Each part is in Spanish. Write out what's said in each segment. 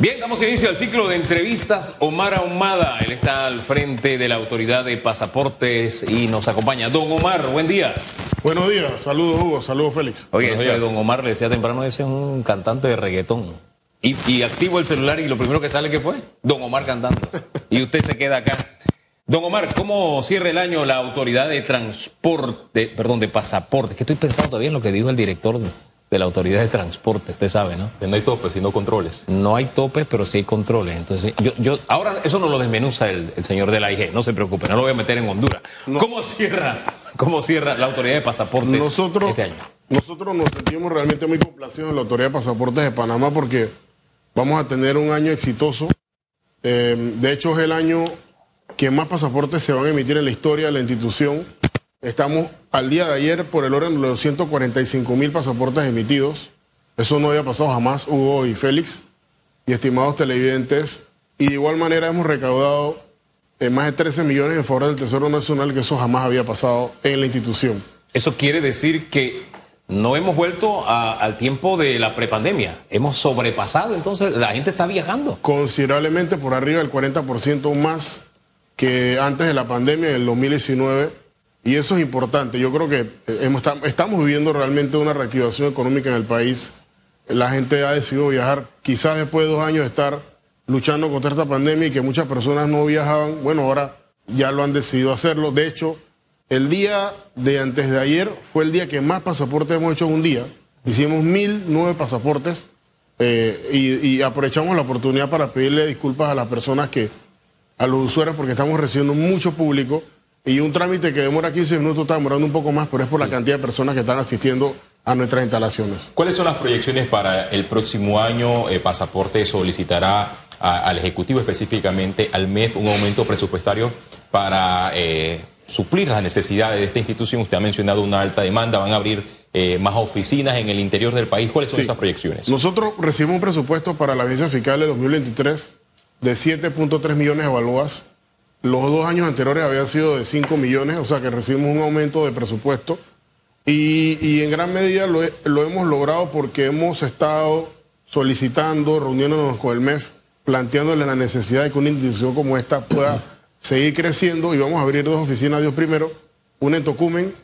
Bien, damos inicio al ciclo de entrevistas. Omar Ahumada, él está al frente de la autoridad de pasaportes y nos acompaña. Don Omar, buen día. Buenos días, saludos Hugo, saludos Félix. Oye, eso de. Don Omar le decía temprano, ese es un cantante de reggaetón. Y, y activo el celular y lo primero que sale, ¿qué fue? Don Omar cantando. Y usted se queda acá. Don Omar, ¿cómo cierra el año la autoridad de transporte, perdón, de pasaportes? Que estoy pensando todavía en lo que dijo el director de, la autoridad de transporte, usted sabe, ¿no? No hay topes, sino controles. No hay topes, pero sí hay controles. Entonces, yo, yo, ahora eso no lo desmenuza el, el señor de la IG, no se preocupe, no lo voy a meter en Honduras. ¿Cómo cierra, cómo cierra la autoridad de pasaportes Nosotros, este año? nosotros nos sentimos realmente muy complacidos en la Autoridad de Pasaportes de Panamá porque vamos a tener un año exitoso. Eh, de hecho, es el año que más pasaportes se van a emitir en la historia de la institución. Estamos al día de ayer por el orden de los 245 mil pasaportes emitidos. Eso no había pasado jamás, Hugo y Félix, y estimados televidentes. Y de igual manera hemos recaudado eh, más de 13 millones en favor del Tesoro Nacional, que eso jamás había pasado en la institución. Eso quiere decir que no hemos vuelto a- al tiempo de la prepandemia. Hemos sobrepasado, entonces la gente está viajando. considerablemente por arriba del 40% más que antes de la pandemia, en el 2019. Y eso es importante. Yo creo que eh, estamos viviendo realmente una reactivación económica en el país. La gente ha decidido viajar, quizás después de dos años de estar luchando contra esta pandemia y que muchas personas no viajaban. Bueno, ahora ya lo han decidido hacerlo. De hecho, el día de antes de ayer fue el día que más pasaportes hemos hecho en un día. Hicimos mil nueve pasaportes eh, y, y aprovechamos la oportunidad para pedirle disculpas a las personas que, a los usuarios, porque estamos recibiendo mucho público y un trámite que demora 15 minutos está demorando un poco más, pero es por la cantidad de personas que están asistiendo a nuestras instalaciones. ¿Cuáles son las proyecciones para el próximo año? Eh, Pasaporte solicitará a- al Ejecutivo específicamente al MEF un aumento presupuestario para eh, suplir las necesidades de esta institución. Usted ha mencionado una alta demanda, van a abrir eh, más oficinas en el interior del país. ¿Cuáles son Sí. esas proyecciones? Nosotros recibimos un presupuesto para la agencia fiscal de 2023 de 7.3 millones de balboas. Los dos años anteriores había sido de 5 millones, o sea que recibimos un aumento de presupuesto. Y, y en gran medida lo, he- lo hemos logrado porque hemos estado solicitando, reuniéndonos con el MEF, planteándole la necesidad de que una institución como esta pueda seguir creciendo. Y vamos a abrir dos oficinas, Dios primero, una en Tocumen,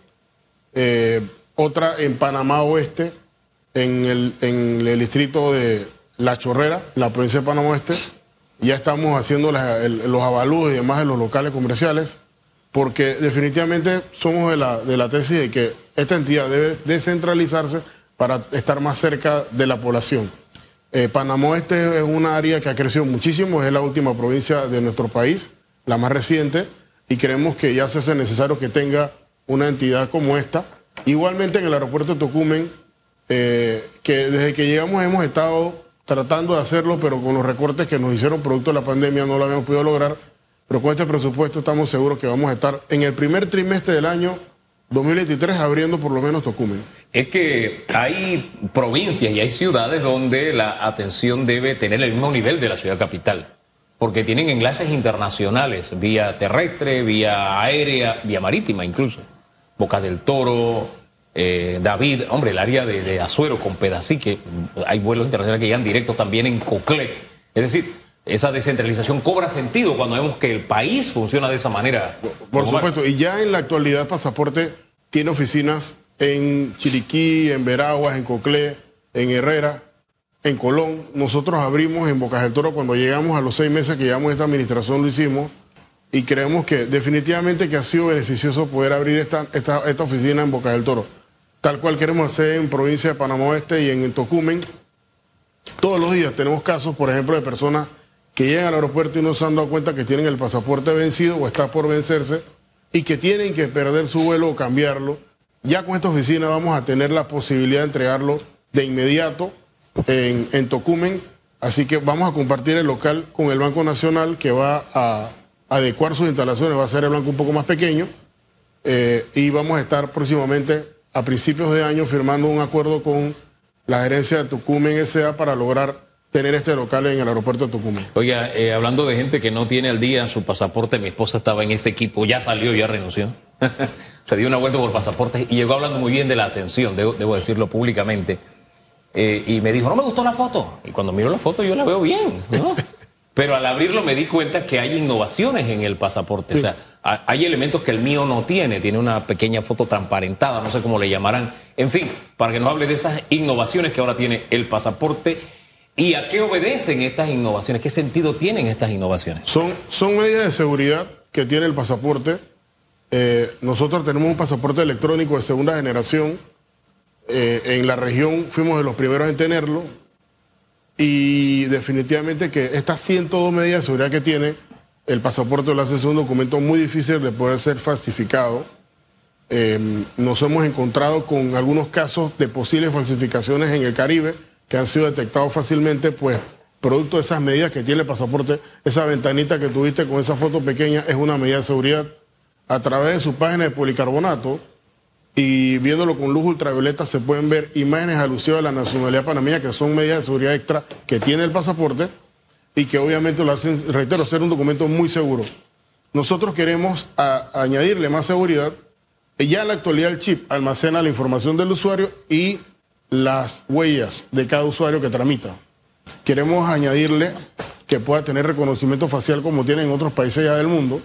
eh, otra en Panamá Oeste, en el, en el distrito de La Chorrera, la provincia de Panamá Oeste. Ya estamos haciendo los avalúos y demás de los locales comerciales, porque definitivamente somos de la, de la tesis de que esta entidad debe descentralizarse para estar más cerca de la población. Eh, Panamá Oeste es una área que ha crecido muchísimo, es la última provincia de nuestro país, la más reciente, y creemos que ya se hace necesario que tenga una entidad como esta. Igualmente en el aeropuerto de Tocumen, eh, que desde que llegamos hemos estado tratando de hacerlo, pero con los recortes que nos hicieron producto de la pandemia no lo habíamos podido lograr. Pero con este presupuesto estamos seguros que vamos a estar en el primer trimestre del año 2023 abriendo por lo menos Tocumen. Es que hay provincias y hay ciudades donde la atención debe tener el mismo nivel de la ciudad capital, porque tienen enlaces internacionales, vía terrestre, vía aérea, vía marítima incluso. Boca del Toro, eh, David, hombre, el área de, de Azuero con Pedacique, hay vuelos internacionales que llegan directos también en Coclé. Es decir, esa descentralización cobra sentido cuando vemos que el país funciona de esa manera. Por supuesto, y ya en la actualidad Pasaporte tiene oficinas en Chiriquí, en Veraguas, en Coclé, en Herrera, en Colón. Nosotros abrimos en Bocas del Toro cuando llegamos a los seis meses que llevamos esta administración, lo hicimos. Y creemos que definitivamente que ha sido beneficioso poder abrir esta, esta, esta oficina en Bocas del Toro. Tal cual queremos hacer en provincia de Panamá Oeste y en Tocumen. Todos los días tenemos casos, por ejemplo, de personas que llegan al aeropuerto y no se han dado cuenta que tienen el pasaporte vencido o está por vencerse y que tienen que perder su vuelo o cambiarlo. Ya con esta oficina vamos a tener la posibilidad de entregarlo de inmediato en, en Tocumen. Así que vamos a compartir el local con el Banco Nacional que va a adecuar sus instalaciones, va a ser el banco un poco más pequeño eh, y vamos a estar próximamente a principios de año firmando un acuerdo con la gerencia de Tucumán S.A. para lograr tener este local en el aeropuerto de Tucumán. Oiga, eh, hablando de gente que no tiene al día su pasaporte, mi esposa estaba en ese equipo, ya salió, ya renunció. Se dio una vuelta por pasaportes y llegó hablando muy bien de la atención, debo, decirlo públicamente. eh, y me dijo, no me gustó la foto. Y cuando miro la foto yo la veo bien. Pero al abrirlo me di cuenta que hay innovaciones en el pasaporte. O sea, hay elementos que el mío no tiene. Tiene una pequeña foto transparentada, no sé cómo le llamarán. En fin, para que nos hable de esas innovaciones que ahora tiene el pasaporte y a qué obedecen estas innovaciones, qué sentido tienen estas innovaciones. Son, son medidas de seguridad que tiene el pasaporte. Eh, nosotros tenemos un pasaporte electrónico de segunda generación. Eh, en la región fuimos de los primeros en tenerlo y definitivamente que estas 102 medidas de seguridad que tiene el pasaporte lo hace un documento muy difícil de poder ser falsificado. Eh, nos hemos encontrado con algunos casos de posibles falsificaciones en el Caribe que han sido detectados fácilmente, pues producto de esas medidas que tiene el pasaporte, esa ventanita que tuviste con esa foto pequeña es una medida de seguridad. A través de su página de policarbonato, y viéndolo con luz ultravioleta se pueden ver imágenes alusivas a la nacionalidad panameña, que son medidas de seguridad extra que tiene el pasaporte y que obviamente lo hacen, reitero, ser un documento muy seguro. Nosotros queremos añadirle más seguridad. Ya en la actualidad el chip almacena la información del usuario y las huellas de cada usuario que tramita. Queremos añadirle que pueda tener reconocimiento facial como tienen en otros países ya del mundo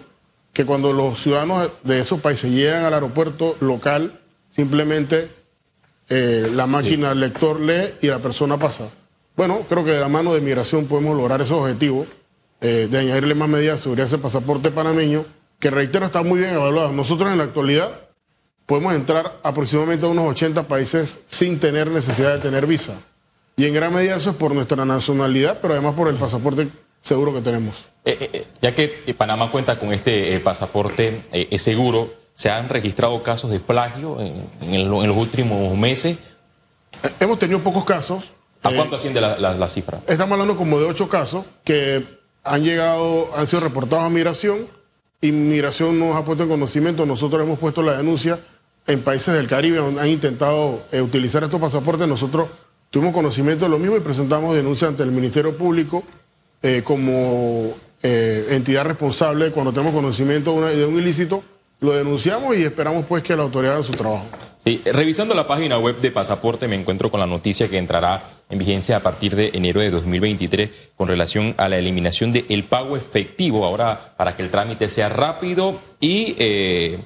que cuando los ciudadanos de esos países llegan al aeropuerto local, simplemente eh, la máquina el lector lee y la persona pasa. Bueno, creo que de la mano de migración podemos lograr ese objetivo eh, de añadirle más medidas de seguridad a ese pasaporte panameño, que reitero está muy bien evaluado. Nosotros en la actualidad podemos entrar aproximadamente a unos 80 países sin tener necesidad de tener visa. Y en gran medida eso es por nuestra nacionalidad, pero además por el pasaporte seguro que tenemos. Eh, eh, eh, ya que Panamá cuenta con este pasaporte seguro, ¿se han registrado casos de plagio en, los últimos meses? Hemos tenido pocos casos. ¿A cuánto asciende la, la, cifra? Estamos hablando como de ocho casos que han llegado, han sido reportados a migración y migración nos ha puesto en conocimiento. Nosotros hemos puesto la denuncia en países del Caribe donde han intentado utilizar estos pasaportes. Nosotros tuvimos conocimiento de lo mismo y presentamos denuncia ante el Ministerio Público eh, como eh, entidad responsable, cuando tenemos conocimiento de, un ilícito, lo denunciamos y esperamos pues que la autoridad haga su trabajo. Sí, revisando la página web de Pasaporte me encuentro con la noticia que entrará en vigencia a partir de enero de 2023 con relación a la eliminación del pago efectivo, ahora para que el trámite sea rápido y eh,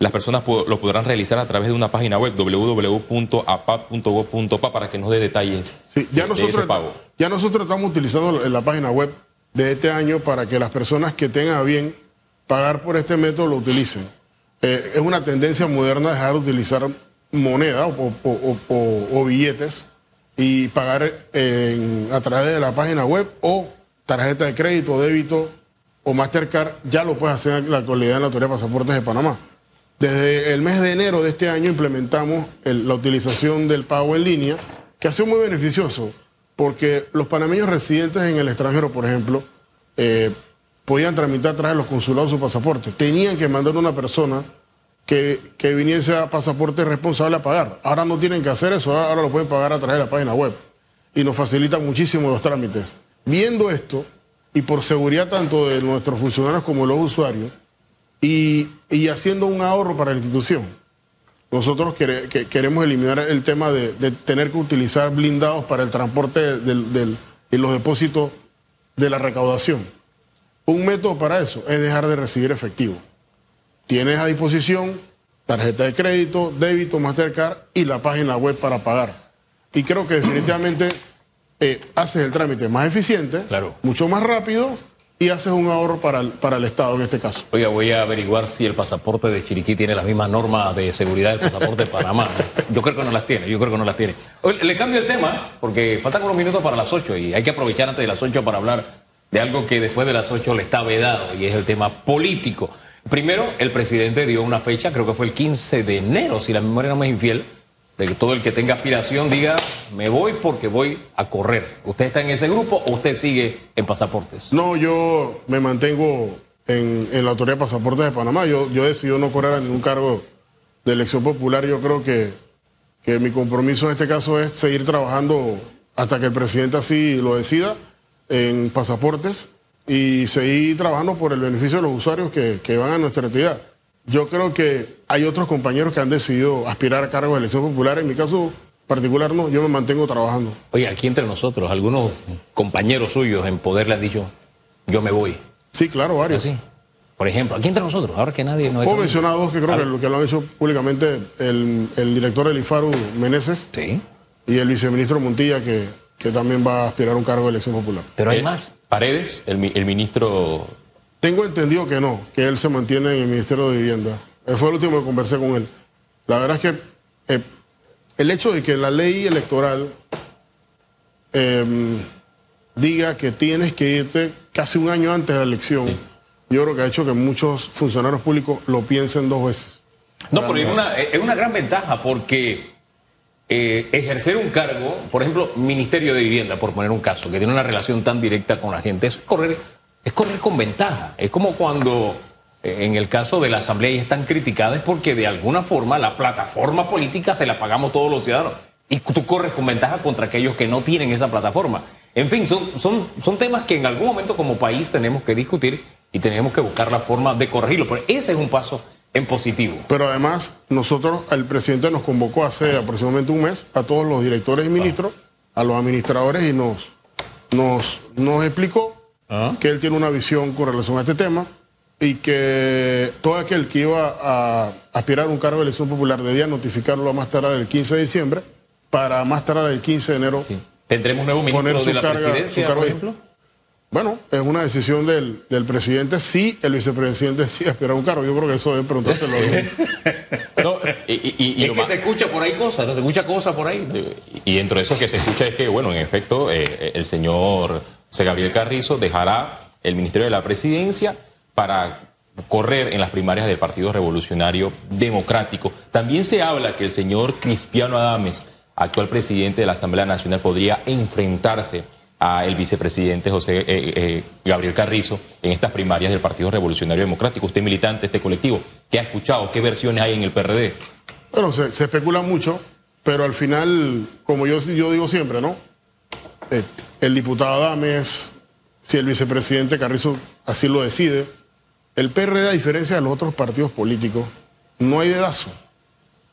las personas lo podrán realizar a través de una página web www.apap.gov.pa para que nos dé detalles sí, ya nosotros, ese pago. Ya nosotros estamos utilizando la página web de este año para que las personas que tengan bien pagar por este método lo utilicen. Eh, es una tendencia moderna dejar de utilizar moneda o, billetes y pagar a través de la página web o tarjeta de crédito, débito o Mastercard, ya lo puedes hacer en la actualidad en la Autoridad de Pasaportes de Panamá. Desde el mes de enero de este año implementamos la utilización del pago en línea, que ha sido muy beneficioso, porque los panameños residentes en el extranjero, por ejemplo, eh, podían tramitar a través de los consulados su pasaporte. Tenían que mandar una persona que, que, viniese a pasaporte responsable a pagar. Ahora no tienen que hacer eso, ahora lo pueden pagar a través de la página web. Y nos facilita muchísimo los trámites. Viendo esto, y por seguridad tanto de nuestros funcionarios como de los usuarios, y, haciendo un ahorro para la institución. Nosotros queremos eliminar el tema de, tener que utilizar blindados para el transporte del, y los depósitos de la recaudación. Un método para eso es dejar de recibir efectivo. Tienes a disposición tarjeta de crédito, débito, Mastercard y la página web para pagar. Y creo que definitivamente eh, haces el trámite más eficiente, mucho más rápido y haces un ahorro para el, para el Estado en este caso. Oiga, voy a averiguar si el pasaporte de Chiriquí tiene las mismas normas de seguridad del pasaporte de Panamá. Yo creo que no las tiene, yo creo que no las tiene. le cambio el tema, porque faltan unos minutos para las 8 y hay que aprovechar antes de las 8 para hablar de algo que después de las 8 le está vedado y es el tema político. Primero, el presidente dio una fecha, creo que fue el 15 de enero, si la memoria no me es infiel, de que todo el que tenga aspiración diga, me voy porque voy a correr. ¿Usted está en ese grupo o usted sigue en pasaportes? No, yo me mantengo en, la Autoridad de Pasaportes de Panamá. Yo, yo decido no correr a ningún cargo de elección popular. Yo creo que, que mi compromiso en este caso es seguir trabajando hasta que el presidente así lo decida en pasaportes y seguir trabajando por el beneficio de los usuarios que, que van a nuestra entidad. Yo creo que hay otros compañeros que han decidido aspirar a cargos de elección popular. En mi caso, particular no, yo me mantengo trabajando. Oye, aquí entre nosotros, algunos compañeros suyos en poder le han dicho, yo me voy. Sí, claro, varios. Así. Por ejemplo, aquí entre nosotros, ahora que nadie nos Puedo mencionar dos que creo que lo, que lo han hecho públicamente el, el director del IFARU, Meneses, Sí, y el viceministro Montilla, que, que también va a aspirar a un cargo de elección popular. pero hay Eh, más. Paredes, el, mi- el ministro Tengo entendido que no, que él se mantiene en el Ministerio de Vivienda. Eh, Fue el último que conversé con él. La verdad es que eh, el hecho de que la ley electoral eh, diga que tienes que irte casi un año antes de la elección, yo creo que ha hecho que muchos funcionarios públicos lo piensen dos veces. No, pero es una, es una gran ventaja porque eh, ejercer un cargo, por ejemplo, Ministerio de Vivienda, por poner un caso, que tiene una relación tan directa con la gente, eso es correr, es correr con ventaja. Es como cuando eh, en el caso de la Asamblea y es tan criticada, es porque de alguna forma la plataforma política se la pagamos todos los ciudadanos. Y tú corres con ventaja contra aquellos que no tienen esa plataforma. En fin, son, son, son temas que en algún momento como país tenemos que discutir y tenemos que buscar la forma de corregirlo. Pero ese es un paso en positivo. Pero además, nosotros, el presidente nos convocó hace aproximadamente un mes a todos los directores y ministros, a los administradores y nos, nos, nos explicó que él tiene una visión con relación a este tema y que todo aquel que iba a aspirar a un cargo de elección popular debía notificarlo a más tardar el 15 de diciembre para más tardar el 15 de enero. ¿Tendremos nuevo ministro Poner su de la carga- presidencia, su cargo por ahí. ejemplo? Bueno, es una decisión del, del presidente si el vicepresidente sí aspira a un cargo. Yo creo que eso debe preguntárselo. No, y, y- y- y es que más- se escucha por ahí cosas, ¿no? Se escucha cosas por ahí. ¿no? y dentro de eso que se escucha es que, bueno, en efecto, eh, el señor José Gabriel Carrizo dejará el Ministerio de la Presidencia para correr en las primarias del Partido Revolucionario Democrático. También se habla que el señor Cristiano Adames, actual presidente de la Asamblea Nacional, podría enfrentarse a el vicepresidente José eh, eh, Gabriel Carrizo en estas primarias del Partido Revolucionario Democrático. Usted militante de este colectivo, ¿qué ha escuchado? ¿Qué versiones hay en el PRD? Bueno, se, se especula mucho, pero al final, como yo, yo digo siempre, ¿no? Eh, el diputado Adames, si el vicepresidente Carrizo así lo decide, el PRD, a diferencia de los otros partidos políticos, no hay dedazo.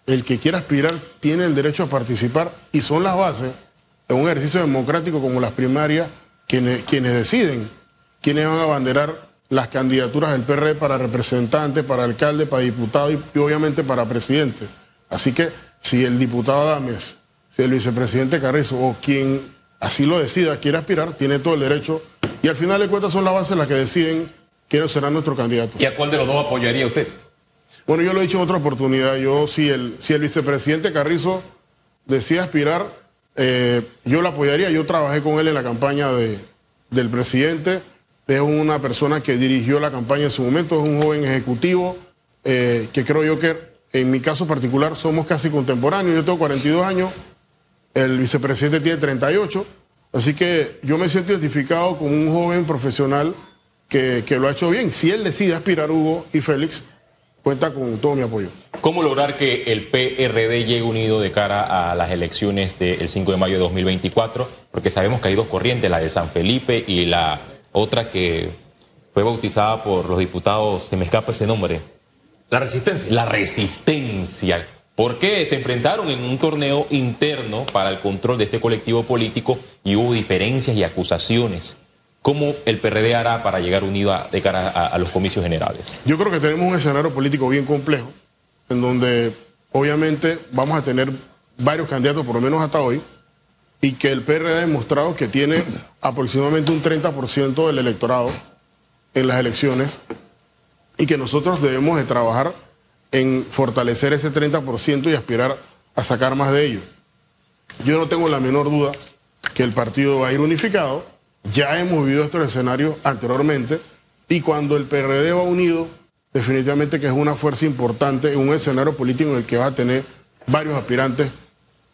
El que quiera aspirar tiene el derecho a participar y son las bases en un ejercicio democrático como las primarias quienes, quienes deciden quiénes van a abanderar las candidaturas del PRD para representante, para alcalde, para diputado y, y obviamente para presidente. Así que si el diputado Adames, si el vicepresidente Carrizo o quien así lo decida quiere aspirar, tiene todo el derecho y al final de cuentas son las bases las que deciden quiénes serán nuestros candidatos. ¿Y a cuál de los dos apoyaría usted? Bueno, yo lo he dicho en otra oportunidad. Yo, si el, si el vicepresidente Carrizo decía aspirar, eh, yo lo apoyaría. Yo trabajé con él en la campaña de, del presidente. Es una persona que dirigió la campaña en su momento. Es un joven ejecutivo eh, que creo yo que, en mi caso particular, somos casi contemporáneos. Yo tengo 42 años. El vicepresidente tiene 38. Así que yo me siento identificado con un joven profesional que, que lo ha hecho bien. Si él decide aspirar, Hugo y Félix, cuenta con todo mi apoyo. ¿Cómo lograr que el PRD llegue unido de cara a las elecciones del 5 de mayo de 2024? Porque sabemos que hay dos corrientes, la de San Felipe y la otra que fue bautizada por los diputados, se me escapa ese nombre, La resistencia. la resistencia. ¿Por qué? Se enfrentaron en un torneo interno para el control de este colectivo político y hubo diferencias y acusaciones. ¿Cómo el PRD hará para llegar unido a- de cara a- a los comicios generales? Yo creo que tenemos un escenario político bien complejo, en donde obviamente vamos a tener varios candidatos, por lo menos hasta hoy, y que el PRD ha demostrado que tiene aproximadamente un 30% del electorado en las elecciones, y que nosotros debemos de trabajar en fortalecer ese 30% y aspirar a sacar más de ellos. Yo no tengo la menor duda que el partido va a ir unificado. Ya hemos vivido estos escenarios anteriormente y cuando el PRD va unido, definitivamente que es una fuerza importante en un escenario político en el que va a tener varios aspirantes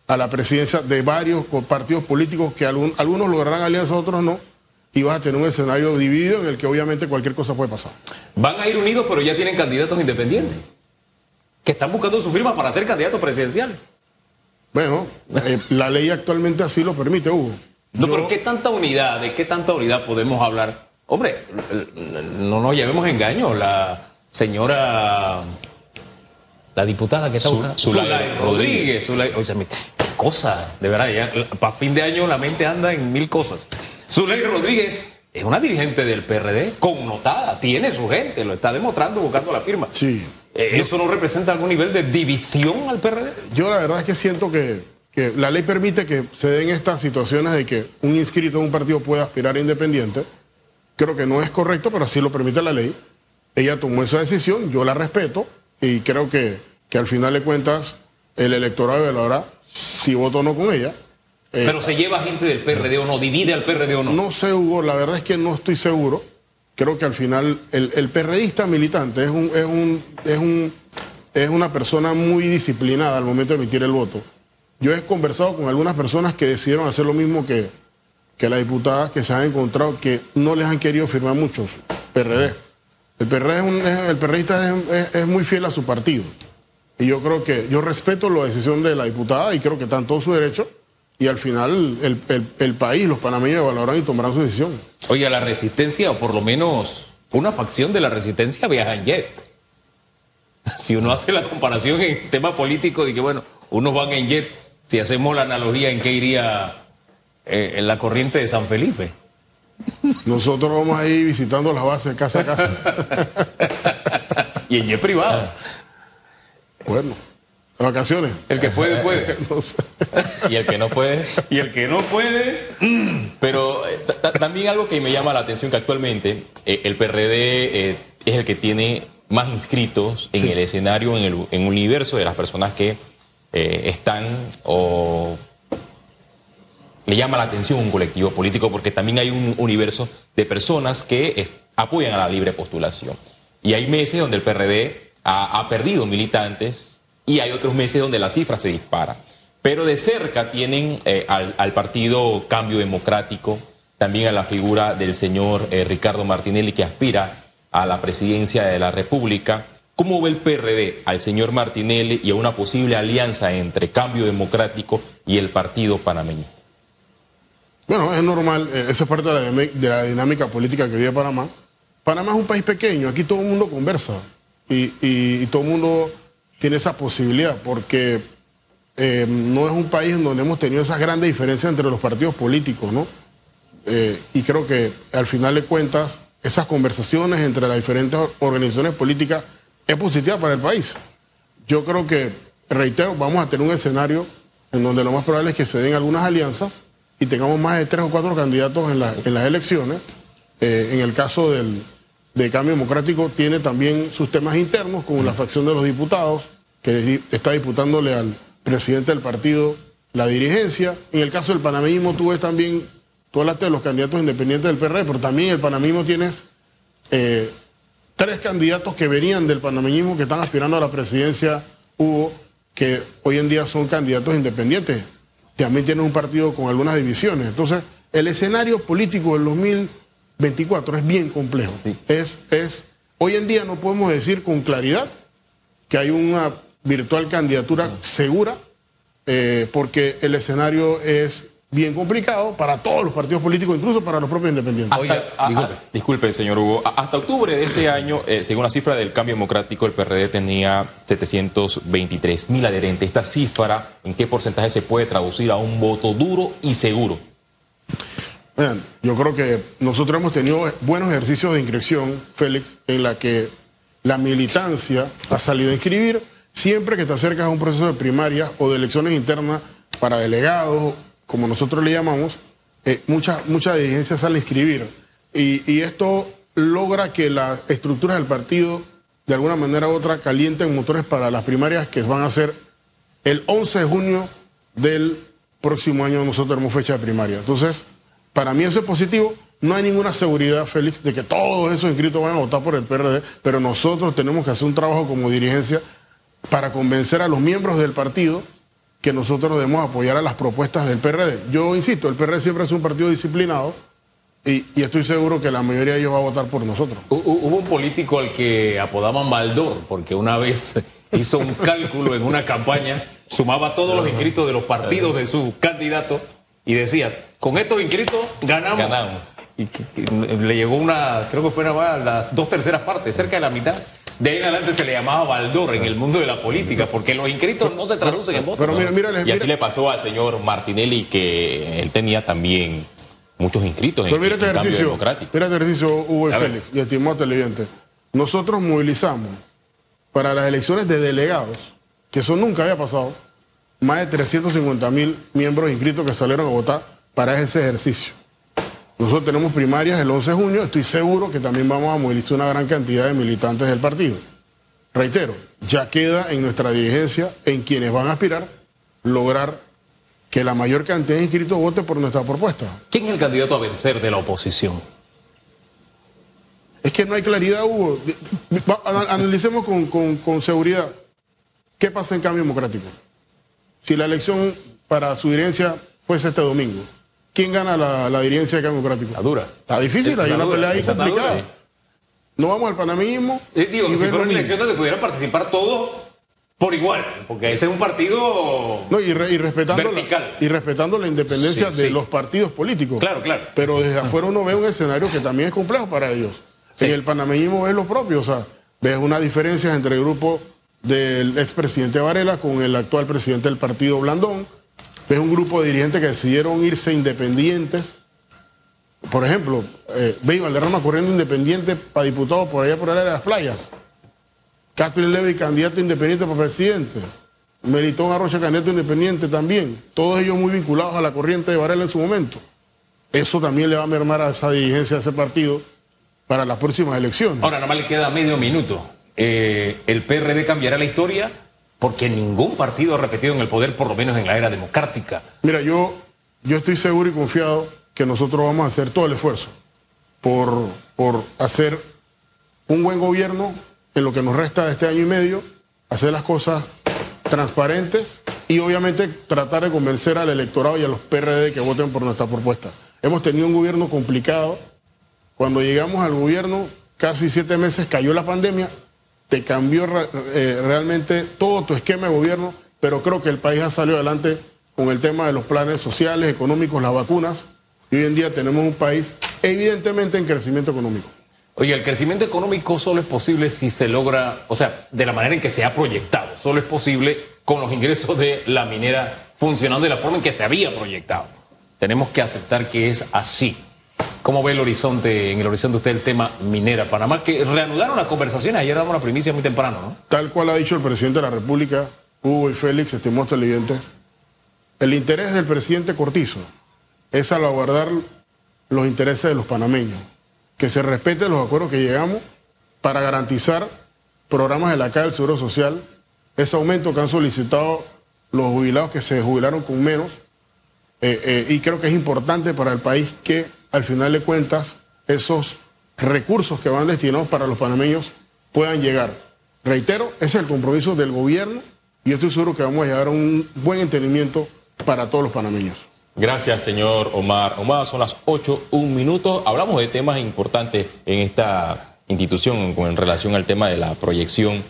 a la presidencia de varios partidos políticos que algún- algunos lograrán alianza, otros no, y vas a tener un escenario dividido en el que obviamente cualquier cosa puede pasar. Van a ir unidos, pero ya tienen candidatos independientes. Que están buscando su firma para ser candidatos presidenciales. Bueno, eh, la ley actualmente así lo permite, Hugo. No, Yo- pero ¿qué tanta unidad, de qué tanta unidad podemos hablar? Hombre, no nos llevemos engaño. La señora, la diputada que está Zu- buscando. Zulay Zulay Rodríguez. Zulay- oye, se me- cosa, de verdad. Para fin de año la mente anda en mil cosas. Zuley Rodríguez es una dirigente del PRD connotada, tiene su gente, lo está demostrando buscando la firma. Sí. Eh, ¿Eso no representa algún nivel de división al PRD? Yo la verdad es que siento que, que la ley permite que se den estas situaciones de que un inscrito en un partido pueda aspirar a independiente. Creo que no es correcto, pero así lo permite la ley. Ella tomó esa decisión, yo la respeto y creo que, que al final de cuentas el electorado evaluará si voto o no con ella. Eh, pero se lleva gente del PRD o no, divide al PRD o no. No sé, Hugo, la verdad es que no estoy seguro. Creo que al final el, el PRDista militante es, un, es, un, es, un, es una persona muy disciplinada al momento de emitir el voto. Yo he conversado con algunas personas que decidieron hacer lo mismo que, que las diputadas que se han encontrado que no les han querido firmar muchos PRD. El PRD es un, el PRDista es, es, muy fiel a su partido. Y yo creo que, yo respeto la decisión de la diputada y creo que está en todo su derecho. Y al final el, el, el país, los panameños evaluarán y tomarán su decisión. Oye, la resistencia, o por lo menos una facción de la resistencia, viaja en jet. Si uno hace la comparación en tema político, de que bueno, unos van en jet, si hacemos la analogía, ¿en qué iría eh, en la corriente de San Felipe? Nosotros vamos a ir visitando las bases casa a casa. y en jet privado. Bueno, de vacaciones. El que puede, puede. No sé. Y el que no puede. Y el que no puede. Pero eh, ta- también algo que me llama la atención que actualmente eh, el PRD eh, es el que tiene más inscritos en el escenario, en el en el universo de las personas que eh, están o le llama la atención un colectivo político porque también hay un universo de personas que apoyan a la libre postulación. Y hay meses donde el PRD ha, perdido militantes y hay otros meses donde la cifra se dispara. Pero de cerca tienen eh, al, al partido Cambio Democrático, también a la figura del señor eh, Ricardo Martinelli que aspira a la presidencia de la República. ¿Cómo ve el PRD al señor Martinelli y a una posible alianza entre Cambio Democrático y el partido panameñista? Bueno, es normal, eh, eso es parte de la, dinámica política que vive Panamá. Panamá es un país pequeño, aquí todo el mundo conversa y todo el mundo tiene esa posibilidad porque eh, no es un país en donde hemos tenido esas grandes diferencias entre los partidos políticos, ¿no? Eh, y creo que al final de cuentas, esas conversaciones entre las diferentes organizaciones políticas es positiva para el país. Yo creo que, reitero, vamos a tener un escenario en donde lo más probable es que se den algunas alianzas y tengamos más de tres o cuatro candidatos en, la- en las elecciones. Eh, en el caso del, de Cambio Democrático tiene también sus temas internos, como la facción de los diputados, que está disputándole al presidente del partido la dirigencia. En el caso del panameísmo tú ves también, tú hablaste de los candidatos independientes del PRD, pero también el panameísmo tienes eh, tres candidatos que venían del panameñismo que están aspirando a la presidencia, Hugo, que hoy en día son candidatos independientes. También tienen un partido con algunas divisiones. Entonces, el escenario político del 2024 es bien complejo. Es, es, hoy en día no podemos decir con claridad que hay una virtual candidatura segura, eh, porque el escenario es bien complicado para todos los partidos políticos, incluso para los propios independientes. Hasta- Oiga, a- a- disculpe. disculpe, señor Hugo. Hasta octubre de este año, eh, según la cifra del Cambio Democrático, el PRD tenía 723 mil adherentes. Esta cifra, ¿en qué porcentaje se puede traducir a un voto duro y seguro? Vean, yo creo que nosotros hemos tenido buenos ejercicios de inscripción, Félix, en la que la militancia ha salido a inscribir siempre que te acercas a un proceso de primaria o de elecciones internas para delegados, como nosotros le llamamos, eh, mucha, mucha dirigencia sale a inscribir. Y, y esto logra que las estructuras del partido, de alguna manera u otra, calienten motores para las primarias que van a ser el 11 de junio del próximo año nosotros tenemos fecha de primaria. Entonces, para mí eso es positivo. No hay ninguna seguridad, Félix, de que todos esos inscritos van a votar por el PRD, pero nosotros tenemos que hacer un trabajo como dirigencia para convencer a los miembros del partido que nosotros debemos apoyar a las propuestas del PRD. Yo insisto, el PRD siempre es un partido disciplinado y, y estoy seguro que la mayoría de ellos va a votar por nosotros. Hu- hu- Hubo un político al que apodaban Baldor, porque una vez hizo un cálculo en una campaña, sumaba todos los inscritos de los partidos de su candidato y decía, con estos inscritos ganamos. Ganamos. Y que- que le llegó una, creo que fue más las dos terceras partes, cerca de la mitad. De ahí en adelante se le llamaba Baldor en el mundo de la política, porque los inscritos no se traducen en votos. Pero mira, mira, Y mira- así le pasó al señor Martinelli que él tenía también muchos inscritos en, Pero mira en este cambio ejercicio, democrático. mira este ejercicio, Hugo y. Félix, y estimado televidente. Nosotros movilizamos para las elecciones de delegados, que eso nunca había pasado, más de 350 mil miembros inscritos que salieron a votar para ese ejercicio. Nosotros tenemos primarias el 11 de junio, estoy seguro que también vamos a movilizar una gran cantidad de militantes del partido. Reitero, ya queda en nuestra dirigencia, en quienes van a aspirar, lograr que la mayor cantidad de inscritos vote por nuestra propuesta. ¿Quién es el candidato a vencer de la oposición? Es que no hay claridad, Hugo. Analicemos con, con- con seguridad qué pasa en cambio democrático. Si la elección para su dirigencia fuese este domingo, ¿quién gana la, la dirigencia de cambio democrático? La dura. Está difícil, hay La una pelea ahí complicada. sí. No vamos al panameísmo. Eh, digo, que si fueran mismo. elecciones donde pudieran participar todos por igual, porque ese es un partido... No, y, re- y respetando la, Vertical. y respetando la independencia Sí, de sí. los partidos políticos. Claro, claro. Pero desde afuera uno ve un escenario que también es complejo para ellos. En el panameñismo ves lo propio, o sea, ves una diferencia entre el grupo del expresidente Varela con el actual presidente del partido Blandón. Ves un grupo de dirigentes que decidieron irse independientes. Por ejemplo, eh, ve Iván Lerrama corriendo independiente para diputado por allá por área de las playas. Catherine Levy, candidato independiente para presidente. Melitón Arrocha, candidato independiente también. Todos ellos muy vinculados a la corriente de Varela en su momento. Eso también le va a mermar a esa dirigencia de ese partido para las próximas elecciones. Ahora, nada más le queda medio minuto. Eh, ¿El PRD cambiará la historia? Porque ningún partido ha repetido en el poder, por lo menos en la era democrática. Mira, yo, yo estoy seguro y confiado que nosotros vamos a hacer todo el esfuerzo por, por hacer un buen gobierno en lo que nos resta de este año y medio, hacer las cosas transparentes y obviamente tratar de convencer al electorado y a los PRD que voten por nuestra propuesta. Hemos tenido un gobierno complicado. Cuando llegamos al gobierno, casi siete meses cayó la pandemia, te cambió eh, realmente todo tu esquema de gobierno, pero creo que el país ha salido adelante con el tema de los planes sociales, económicos, las vacunas, y hoy en día tenemos un país evidentemente en crecimiento económico. Oye, el crecimiento económico solo es posible si se logra, o sea, de la manera en que se ha proyectado. Solo es posible con los ingresos de la minera funcionando de la forma en que se había proyectado. Tenemos que aceptar que es así. ¿Cómo ve el horizonte, en el horizonte usted el tema minera Panamá? Que reanudaron las conversaciones, ayer damos la primicia muy temprano, ¿no? Tal cual ha dicho el presidente de la República, Hugo y Félix, estimados televidentes, el interés del presidente Cortizo es salvaguardar los intereses de los panameños, que se respeten los acuerdos que llegamos para garantizar programas de la Caja del Seguro Social, ese aumento que han solicitado los jubilados que se jubilaron con menos, eh, eh, y creo que es importante para el país que al final de cuentas esos recursos que van destinados para los panameños puedan llegar. Reitero, es el compromiso del gobierno y estoy seguro que vamos a llegar a un buen entendimiento para todos los panameños. Gracias, señor Omar. Omar, son las 8, un minuto. Hablamos de temas importantes en esta institución con en relación al tema de la proyección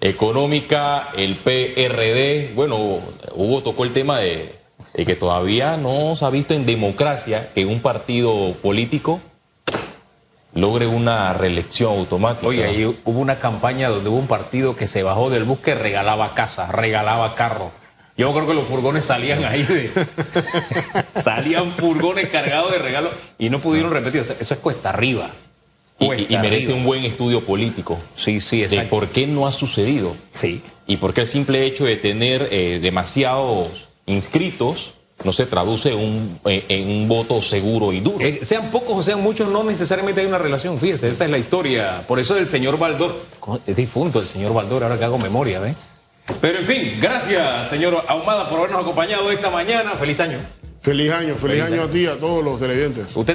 económica, el PRD. Bueno, Hugo tocó el tema de, de que todavía no se ha visto en democracia que un partido político logre una reelección automática. Oye, ahí hubo una campaña donde hubo un partido que se bajó del bus que regalaba casas, regalaba carros. Yo creo que los furgones salían ahí de. salían furgones cargados de regalos y no pudieron repetir. O sea, eso es cuesta arriba. y, Cuesta y merece arriba. un buen estudio político Sí, sí, de exacto. por qué no ha sucedido. Sí. y por qué el simple hecho de tener eh, demasiados inscritos no se traduce en un, eh, en un voto seguro y duro. Eh, sean pocos o sean muchos, no necesariamente hay una relación. Fíjese, esa es la historia. Por eso el señor Baldor. Es difunto el señor Baldor, ahora que hago memoria, ¿ves? Pero en fin, gracias, señor Ahumada, por habernos acompañado esta mañana. Feliz año. Feliz año, feliz, Feliz año año. a ti y a todos los televidentes. Usted.